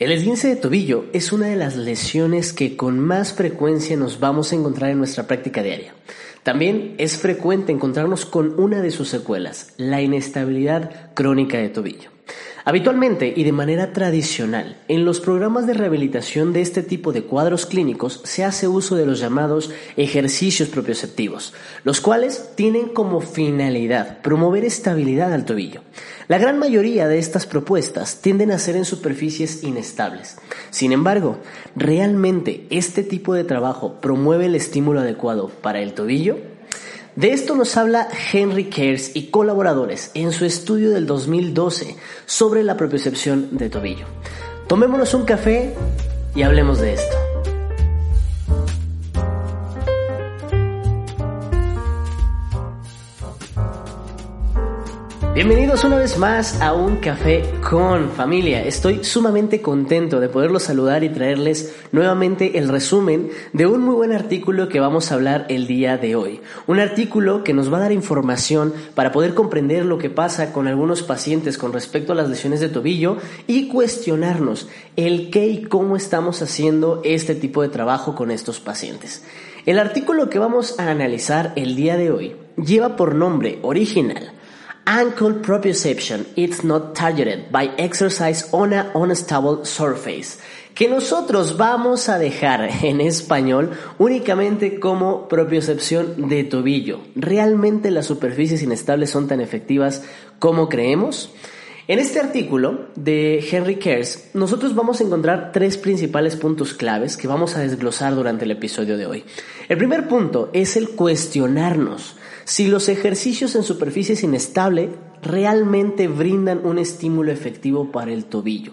El esguince de tobillo es una de las lesiones que con más frecuencia nos vamos a encontrar en nuestra práctica diaria. También es frecuente encontrarnos con una de sus secuelas, la inestabilidad crónica de tobillo. Habitualmente y de manera tradicional, en los programas de rehabilitación de este tipo de cuadros clínicos se hace uso de los llamados ejercicios propioceptivos, los cuales tienen como finalidad promover estabilidad al tobillo. La gran mayoría de estas propuestas tienden a ser en superficies inestables. Sin embargo, ¿realmente este tipo de trabajo promueve el estímulo adecuado para el tobillo? De esto nos habla Henry Kers y colaboradores en su estudio del 2012 sobre la propiocepción de tobillo. Tomémonos un café y hablemos de esto. Bienvenidos una vez más a un café con familia. Estoy sumamente contento de poderlos saludar y traerles nuevamente el resumen de un muy buen artículo que vamos a hablar el día de hoy. Un artículo que nos va a dar información para poder comprender lo que pasa con algunos pacientes con respecto a las lesiones de tobillo y cuestionarnos el qué y cómo estamos haciendo este tipo de trabajo con estos pacientes. El artículo que vamos a analizar el día de hoy lleva por nombre original Ankle proprioception is not targeted by exercise on a unstable surface. Que nosotros vamos a dejar en español únicamente como propiocepción de tobillo. ¿Realmente las superficies inestables son tan efectivas como creemos? En este artículo de Henry Kers, nosotros vamos a encontrar tres principales puntos claves que vamos a desglosar durante el episodio de hoy. El primer punto es el cuestionarnos si los ejercicios en superficies inestable realmente brindan un estímulo efectivo para el tobillo.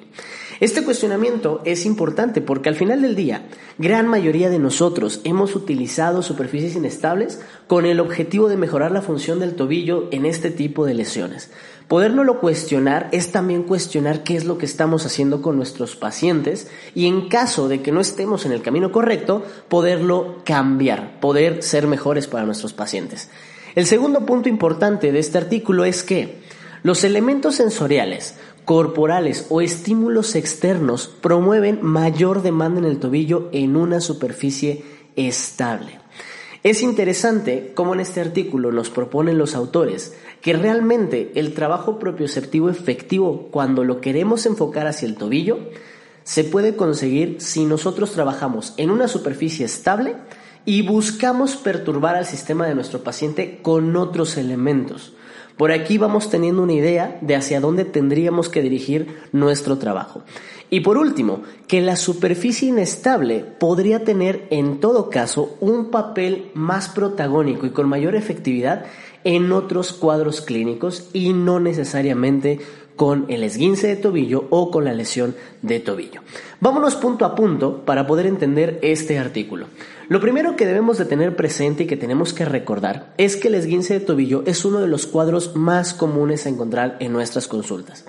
Este cuestionamiento es importante porque al final del día, gran mayoría de nosotros hemos utilizado superficies inestables con el objetivo de mejorar la función del tobillo en este tipo de lesiones. Podérnoslo cuestionar es también cuestionar qué es lo que estamos haciendo con nuestros pacientes y en caso de que no estemos en el camino correcto, poderlo cambiar, poder ser mejores para nuestros pacientes. El segundo punto importante de este artículo es que los elementos sensoriales, corporales o estímulos externos promueven mayor demanda en el tobillo en una superficie estable. Es interesante cómo en este artículo nos proponen los autores que realmente el trabajo propioceptivo efectivo cuando lo queremos enfocar hacia el tobillo se puede conseguir si nosotros trabajamos en una superficie estable y buscamos perturbar al sistema de nuestro paciente con otros elementos. Por aquí vamos teniendo una idea de hacia dónde tendríamos que dirigir nuestro trabajo. Y por último, que la superficie inestable podría tener en todo caso un papel más protagónico y con mayor efectividad en otros cuadros clínicos y no necesariamente con el esguince de tobillo o con la lesión de tobillo. Vámonos punto a punto para poder entender este artículo. Lo primero que debemos de tener presente y que tenemos que recordar es que el esguince de tobillo es uno de los cuadros más comunes a encontrar en nuestras consultas.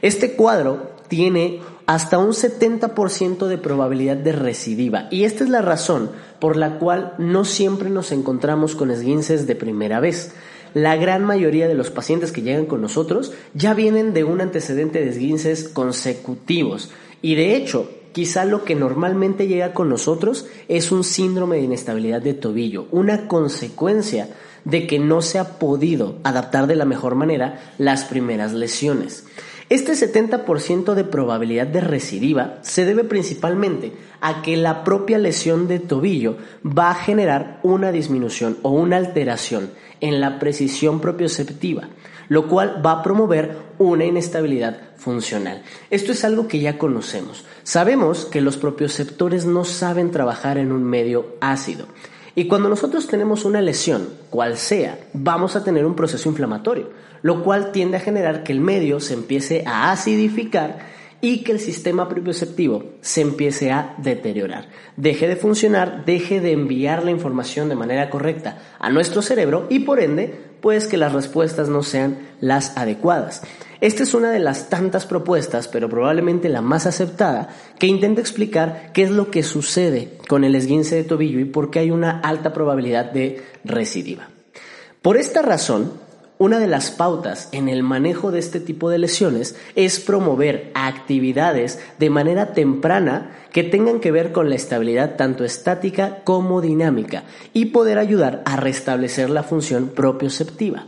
Este cuadro tiene hasta un 70% de probabilidad de recidiva y esta es la razón por la cual no siempre nos encontramos con esguinces de primera vez. La gran mayoría de los pacientes que llegan con nosotros ya vienen de un antecedente de esguinces consecutivos y de hecho quizá lo que normalmente llega con nosotros es un síndrome de inestabilidad de tobillo, una consecuencia de que no se ha podido adaptar de la mejor manera las primeras lesiones. Este 70% de probabilidad de recidiva se debe principalmente a que la propia lesión de tobillo va a generar una disminución o una alteración en la precisión propioceptiva lo cual va a promover una inestabilidad funcional. Esto es algo que ya conocemos. Sabemos que los propioceptores no saben trabajar en un medio ácido. Y cuando nosotros tenemos una lesión, cual sea, vamos a tener un proceso inflamatorio, lo cual tiende a generar que el medio se empiece a acidificar y que el sistema propioceptivo se empiece a deteriorar. Deje de funcionar, deje de enviar la información de manera correcta a nuestro cerebro y por ende pues que las respuestas no sean las adecuadas. Esta es una de las tantas propuestas, pero probablemente la más aceptada, que intenta explicar qué es lo que sucede con el esguince de tobillo y por qué hay una alta probabilidad de recidiva. Por esta razón, una de las pautas en el manejo de este tipo de lesiones es promover actividades de manera temprana que tengan que ver con la estabilidad tanto estática como dinámica y poder ayudar a restablecer la función propioceptiva.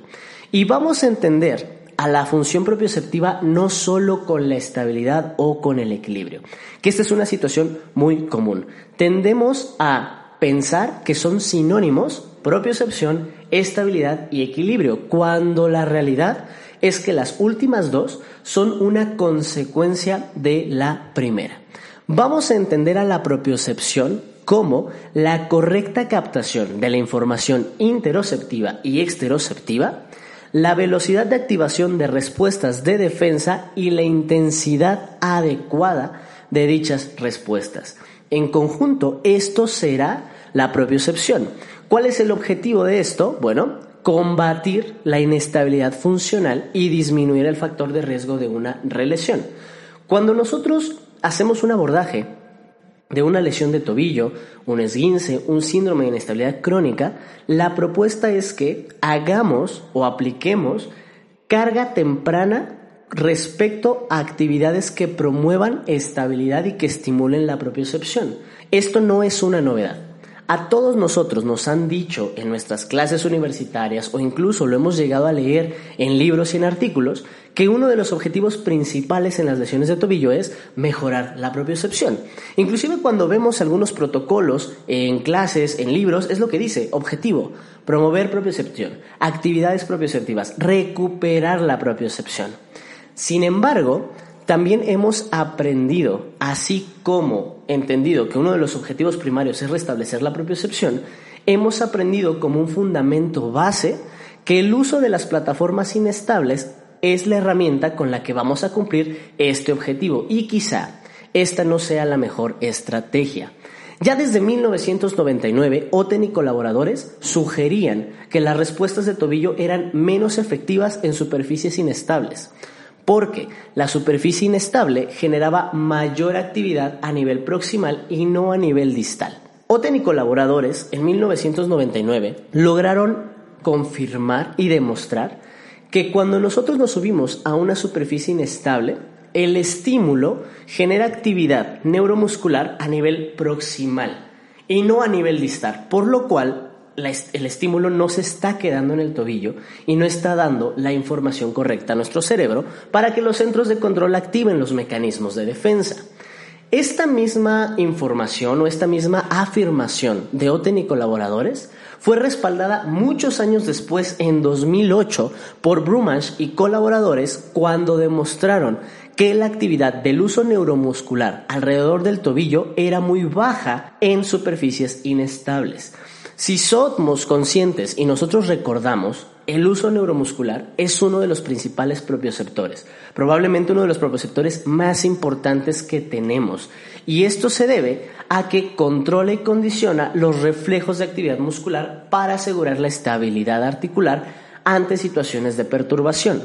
Y vamos a entender a la función propioceptiva no solo con la estabilidad o con el equilibrio, que esta es una situación muy común. Tendemos a pensar que son sinónimos propiocepción, estabilidad y equilibrio, cuando la realidad es que las últimas dos son una consecuencia de la primera. Vamos a entender a la propiocepción como la correcta captación de la información interoceptiva y exteroceptiva, la velocidad de activación de respuestas de defensa y la intensidad adecuada de dichas respuestas. En conjunto, esto será la propiocepción. ¿Cuál es el objetivo de esto? Bueno, combatir la inestabilidad funcional y disminuir el factor de riesgo de una relesión. Cuando nosotros hacemos un abordaje de una lesión de tobillo, un esguince, un síndrome de inestabilidad crónica, la propuesta es que hagamos o apliquemos carga temprana respecto a actividades que promuevan estabilidad y que estimulen la propiocepción. Esto no es una novedad. A todos nosotros nos han dicho en nuestras clases universitarias o incluso lo hemos llegado a leer en libros y en artículos que uno de los objetivos principales en las lesiones de tobillo es mejorar la propiocepción. Inclusive cuando vemos algunos protocolos en clases, en libros, es lo que dice, objetivo, promover propiocepción, actividades propioceptivas, recuperar la propiocepción. Sin embargo, también hemos aprendido, así como entendido que uno de los objetivos primarios es restablecer la propiocepción, hemos aprendido como un fundamento base que el uso de las plataformas inestables es la herramienta con la que vamos a cumplir este objetivo y quizá esta no sea la mejor estrategia. Ya desde 1999, Oten y colaboradores sugerían que las respuestas de tobillo eran menos efectivas en superficies inestables porque la superficie inestable generaba mayor actividad a nivel proximal y no a nivel distal. Oten y colaboradores en 1999 lograron confirmar y demostrar que cuando nosotros nos subimos a una superficie inestable, el estímulo genera actividad neuromuscular a nivel proximal y no a nivel distal, por lo cual el estímulo no se está quedando en el tobillo y no está dando la información correcta a nuestro cerebro para que los centros de control activen los mecanismos de defensa. Esta misma información o esta misma afirmación de Oten y colaboradores fue respaldada muchos años después, en 2008, por Brumash y colaboradores cuando demostraron que la actividad del uso neuromuscular alrededor del tobillo era muy baja en superficies inestables. Si somos conscientes y nosotros recordamos, el uso neuromuscular es uno de los principales propioceptores, probablemente uno de los propioceptores más importantes que tenemos. Y esto se debe a que controla y condiciona los reflejos de actividad muscular para asegurar la estabilidad articular ante situaciones de perturbación.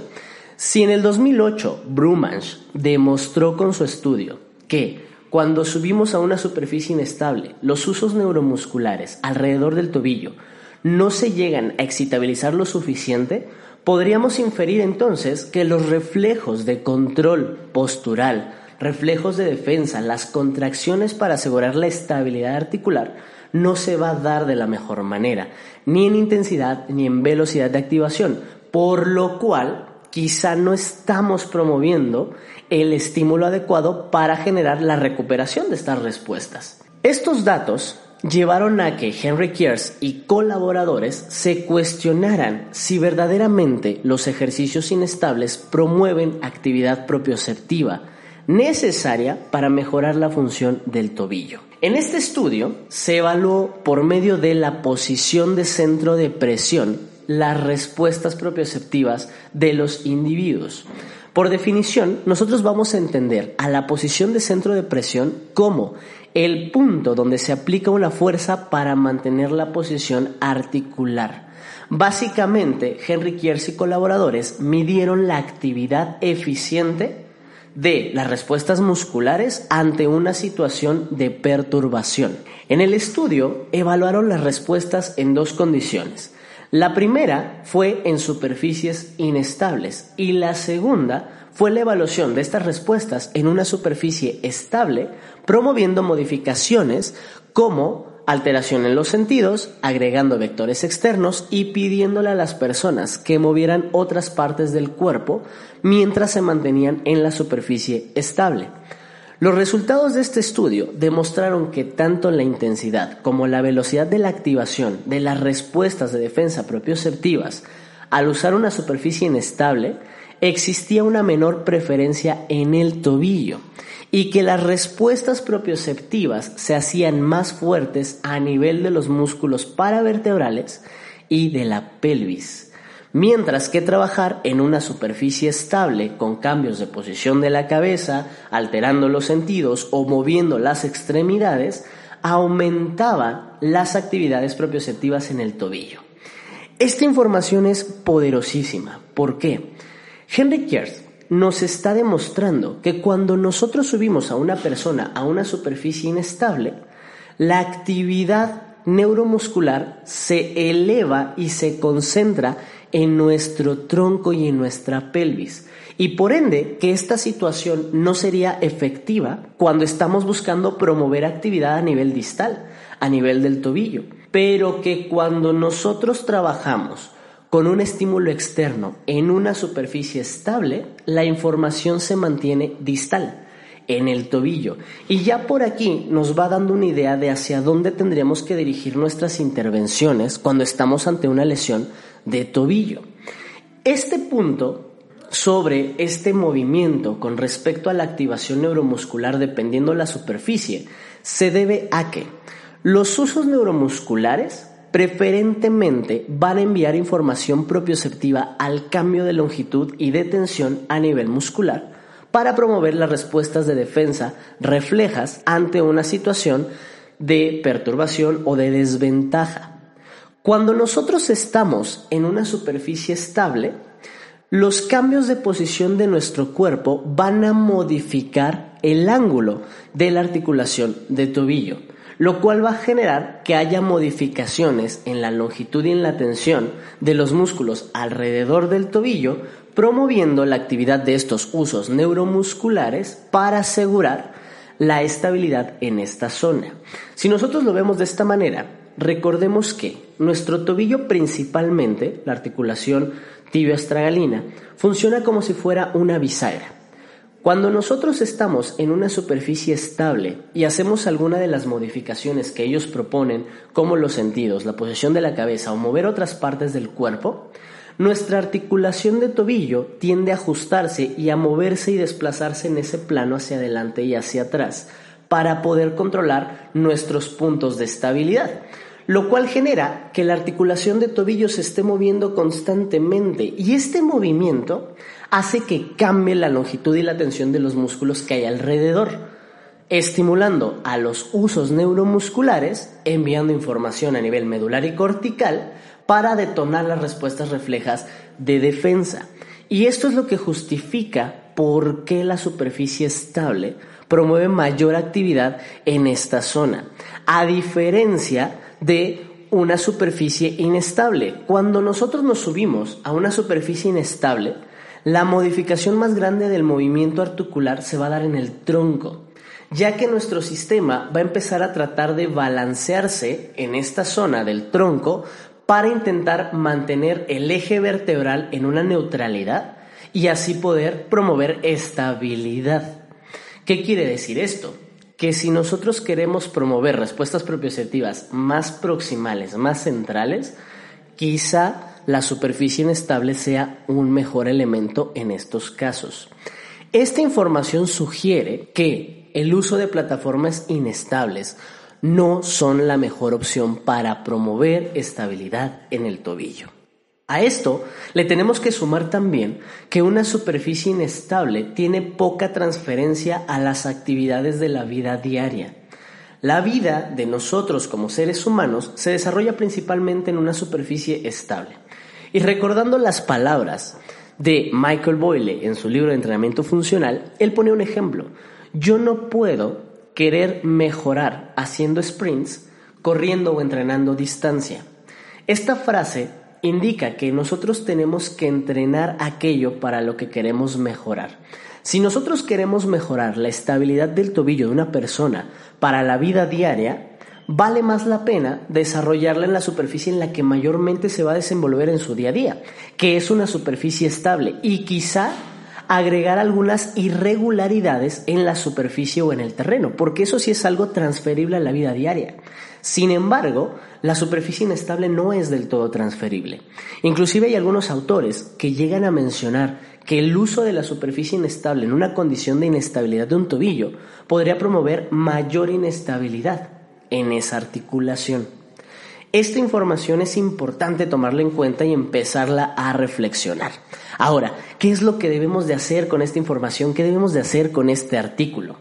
Si en el 2008 Brumansch demostró con su estudio que cuando subimos a una superficie inestable, los usos neuromusculares alrededor del tobillo no se llegan a excitabilizar lo suficiente, podríamos inferir entonces que los reflejos de control postural, reflejos de defensa, las contracciones para asegurar la estabilidad articular, no se va a dar de la mejor manera, ni en intensidad ni en velocidad de activación, por lo cual quizá no estamos promoviendo el estímulo adecuado para generar la recuperación de estas respuestas. Estos datos llevaron a que Henry Kiers y colaboradores se cuestionaran si verdaderamente los ejercicios inestables promueven actividad propioceptiva necesaria para mejorar la función del tobillo. En este estudio se evaluó por medio de la posición de centro de presión las respuestas propioceptivas de los individuos. Por definición, nosotros vamos a entender a la posición de centro de presión como el punto donde se aplica una fuerza para mantener la posición articular. Básicamente, Henry Kiers y colaboradores midieron la actividad eficiente de las respuestas musculares ante una situación de perturbación. En el estudio evaluaron las respuestas en dos condiciones La primera fue en superficies inestables y la segunda fue la evaluación de estas respuestas en una superficie estable, promoviendo modificaciones como alteración en los sentidos, agregando vectores externos y pidiéndole a las personas que movieran otras partes del cuerpo mientras se mantenían en la superficie estable. Los resultados de este estudio demostraron que tanto la intensidad como la velocidad de la activación de las respuestas de defensa propioceptivas al usar una superficie inestable existía una menor preferencia en el tobillo y que las respuestas propioceptivas se hacían más fuertes a nivel de los músculos paravertebrales y de la pelvis mientras que trabajar en una superficie estable con cambios de posición de la cabeza, alterando los sentidos o moviendo las extremidades, aumentaba las actividades propioceptivas en el tobillo. Esta información es poderosísima. ¿Por qué? Henry Kers nos está demostrando que cuando nosotros subimos a una persona a una superficie inestable, la actividad neuromuscular se eleva y se concentra en nuestro tronco y en nuestra pelvis. Y por ende, que esta situación no sería efectiva cuando estamos buscando promover actividad a nivel distal, a nivel del tobillo. Pero que cuando nosotros trabajamos con un estímulo externo en una superficie estable, la información se mantiene distal en el tobillo. Y ya por aquí nos va dando una idea de hacia dónde tendríamos que dirigir nuestras intervenciones cuando estamos ante una lesión de tobillo. Este punto sobre este movimiento con respecto a la activación neuromuscular dependiendo de la superficie se debe a que los usos neuromusculares preferentemente van a enviar información propioceptiva al cambio de longitud y de tensión a nivel muscular para promover las respuestas de defensa reflejas ante una situación de perturbación o de desventaja. Cuando nosotros estamos en una superficie estable, los cambios de posición de nuestro cuerpo van a modificar el ángulo de la articulación de tobillo, lo cual va a generar que haya modificaciones en la longitud y en la tensión de los músculos alrededor del tobillo, promoviendo la actividad de estos usos neuromusculares para asegurar la estabilidad en esta zona. Si nosotros lo vemos de esta manera, recordemos que nuestro tobillo principalmente, la articulación tibio-astragalina, funciona como si fuera una bisagra. Cuando nosotros estamos en una superficie estable y hacemos alguna de las modificaciones que ellos proponen, como los sentidos, la posición de la cabeza o mover otras partes del cuerpo, nuestra articulación de tobillo tiende a ajustarse y a moverse y desplazarse en ese plano hacia adelante y hacia atrás para poder controlar nuestros puntos de estabilidad lo cual genera que la articulación de tobillo se esté moviendo constantemente. Y este movimiento hace que cambie la longitud y la tensión de los músculos que hay alrededor, estimulando a los usos neuromusculares, enviando información a nivel medular y cortical para detonar las respuestas reflejas de defensa. Y esto es lo que justifica por qué la superficie estable promueve mayor actividad en esta zona, a diferencia de una superficie inestable. Cuando nosotros nos subimos a una superficie inestable, la modificación más grande del movimiento articular se va a dar en el tronco, ya que nuestro sistema va a empezar a tratar de balancearse en esta zona del tronco para intentar mantener el eje vertebral en una neutralidad y así poder promover estabilidad. ¿Qué quiere decir esto? que si nosotros queremos promover respuestas propioceptivas más proximales, más centrales, quizá la superficie inestable sea un mejor elemento en estos casos. Esta información sugiere que el uso de plataformas inestables no son la mejor opción para promover estabilidad en el tobillo. A esto le tenemos que sumar también que una superficie inestable tiene poca transferencia a las actividades de la vida diaria. La vida de nosotros como seres humanos se desarrolla principalmente en una superficie estable. Y recordando las palabras de Michael Boyle en su libro de entrenamiento funcional, él pone un ejemplo. Yo no puedo querer mejorar haciendo sprints, corriendo o entrenando distancia. Esta frase indica que nosotros tenemos que entrenar aquello para lo que queremos mejorar. Si nosotros queremos mejorar la estabilidad del tobillo de una persona para la vida diaria, vale más la pena desarrollarla en la superficie en la que mayormente se va a desenvolver en su día a día, que es una superficie estable y quizá agregar algunas irregularidades en la superficie o en el terreno, porque eso sí es algo transferible a la vida diaria. Sin embargo, la superficie inestable no es del todo transferible. Inclusive hay algunos autores que llegan a mencionar que el uso de la superficie inestable en una condición de inestabilidad de un tobillo podría promover mayor inestabilidad en esa articulación. Esta información es importante tomarla en cuenta y empezarla a reflexionar. Ahora, ¿qué es lo que debemos de hacer con esta información? ¿Qué debemos de hacer con este artículo?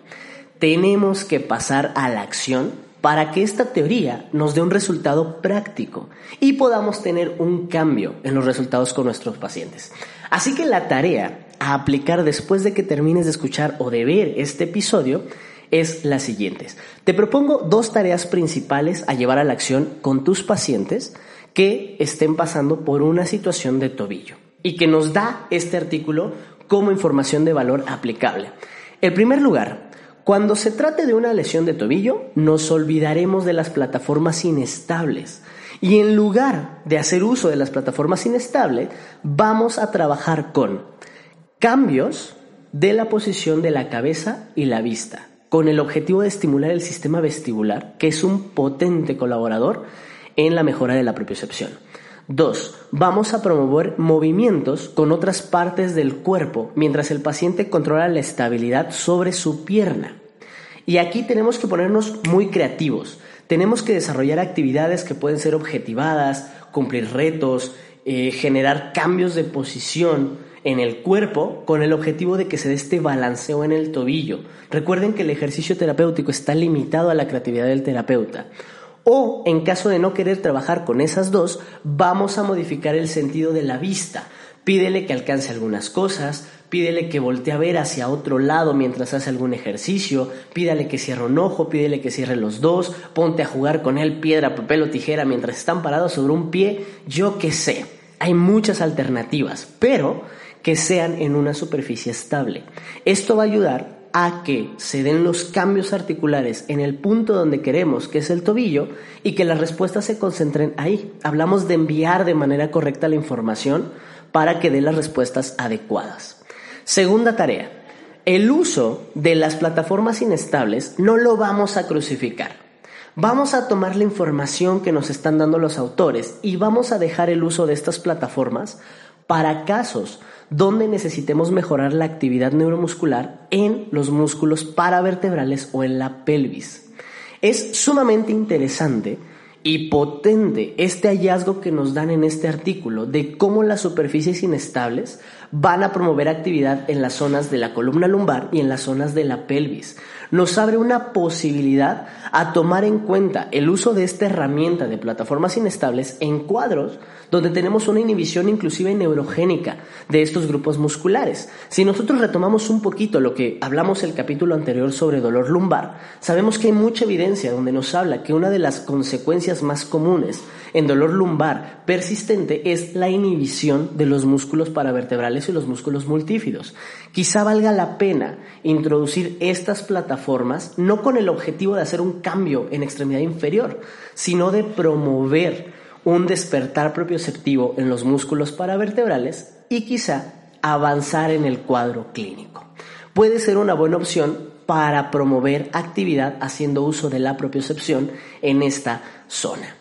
Tenemos que pasar a la acción para que esta teoría nos dé un resultado práctico y podamos tener un cambio en los resultados con nuestros pacientes. Así que la tarea a aplicar después de que termines de escuchar o de ver este episodio es la siguiente. Te propongo dos tareas principales a llevar a la acción con tus pacientes que estén pasando por una situación de tobillo y que nos da este artículo como información de valor aplicable. En primer lugar, cuando se trate de una lesión de tobillo, nos olvidaremos de las plataformas inestables. Y en lugar de hacer uso de las plataformas inestables, vamos a trabajar con cambios de la posición de la cabeza y la vista con el objetivo de estimular el sistema vestibular, que es un potente colaborador en la mejora de la propiocepción. Dos, vamos a promover movimientos con otras partes del cuerpo mientras el paciente controla la estabilidad sobre su pierna. Y aquí tenemos que ponernos muy creativos. Tenemos que desarrollar actividades que pueden ser objetivadas, cumplir retos, eh, generar cambios de posición, en el cuerpo con el objetivo de que se dé este balanceo en el tobillo. Recuerden que el ejercicio terapéutico está limitado a la creatividad del terapeuta. O, en caso de no querer trabajar con esas dos, vamos a modificar el sentido de la vista. Pídele que alcance algunas cosas, pídele que voltee a ver hacia otro lado mientras hace algún ejercicio, pídale que cierre un ojo, pídele que cierre los dos, ponte a jugar con él piedra, papel o tijera mientras están parados sobre un pie, yo qué sé. Hay muchas alternativas, pero que sean en una superficie estable. Esto va a ayudar a que se den los cambios articulares en el punto donde queremos, que es el tobillo, y que las respuestas se concentren ahí. Hablamos de enviar de manera correcta la información para que dé las respuestas adecuadas. Segunda tarea, el uso de las plataformas inestables no lo vamos a crucificar. Vamos a tomar la información que nos están dando los autores y vamos a dejar el uso de estas plataformas para casos donde necesitemos mejorar la actividad neuromuscular en los músculos paravertebrales o en la pelvis. Es sumamente interesante y potente este hallazgo que nos dan en este artículo de cómo las superficies inestables van a promover actividad en las zonas de la columna lumbar y en las zonas de la pelvis, nos abre una posibilidad a tomar en cuenta el uso de esta herramienta de plataformas inestables en cuadros donde tenemos una inhibición inclusive neurogénica de estos grupos musculares. Si nosotros retomamos un poquito lo que hablamos el capítulo anterior sobre dolor lumbar, sabemos que hay mucha evidencia donde nos habla que una de las consecuencias más comunes en dolor lumbar persistente es la inhibición de los músculos paravertebrales y los músculos multífidos. Quizá valga la pena introducir estas plataformas no con el objetivo de hacer un cambio en extremidad inferior, sino de promover un despertar propioceptivo en los músculos paravertebrales y quizá avanzar en el cuadro clínico. Puede ser una buena opción para promover actividad haciendo uso de la propiocepción en esta zona.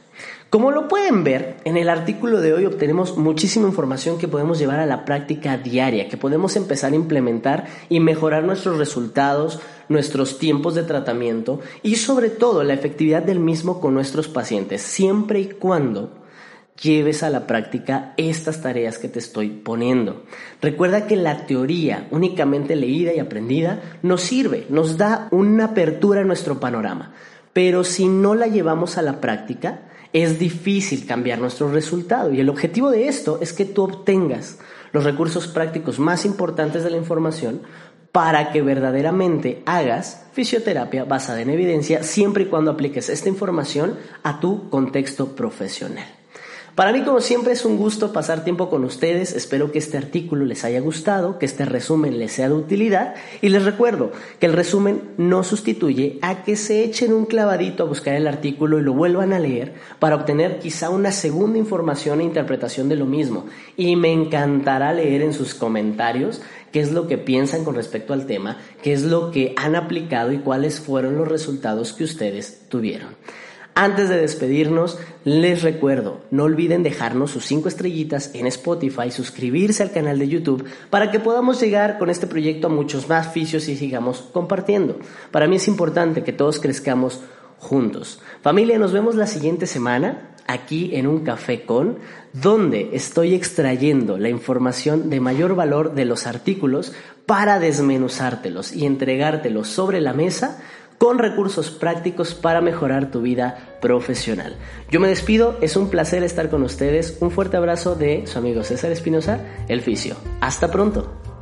Como lo pueden ver, en el artículo de hoy obtenemos muchísima información que podemos llevar a la práctica diaria, que podemos empezar a implementar y mejorar nuestros resultados, nuestros tiempos de tratamiento y sobre todo la efectividad del mismo con nuestros pacientes, siempre y cuando lleves a la práctica estas tareas que te estoy poniendo. Recuerda que la teoría únicamente leída y aprendida nos sirve, nos da una apertura a nuestro panorama, pero si no la llevamos a la práctica, es difícil cambiar nuestro resultado y el objetivo de esto es que tú obtengas los recursos prácticos más importantes de la información para que verdaderamente hagas fisioterapia basada en evidencia siempre y cuando apliques esta información a tu contexto profesional. Para mí, como siempre, es un gusto pasar tiempo con ustedes. Espero que este artículo les haya gustado, que este resumen les sea de utilidad. Y les recuerdo que el resumen no sustituye a que se echen un clavadito a buscar el artículo y lo vuelvan a leer para obtener quizá una segunda información e interpretación de lo mismo. Y me encantará leer en sus comentarios qué es lo que piensan con respecto al tema, qué es lo que han aplicado y cuáles fueron los resultados que ustedes tuvieron. Antes de despedirnos, les recuerdo, no olviden dejarnos sus cinco estrellitas en Spotify, suscribirse al canal de YouTube para que podamos llegar con este proyecto a muchos más oficios y sigamos compartiendo. Para mí es importante que todos crezcamos juntos. Familia, nos vemos la siguiente semana aquí en un café con, donde estoy extrayendo la información de mayor valor de los artículos para desmenuzártelos y entregártelos sobre la mesa con recursos prácticos para mejorar tu vida profesional. Yo me despido, es un placer estar con ustedes. Un fuerte abrazo de su amigo César Espinosa, El Fisio. Hasta pronto.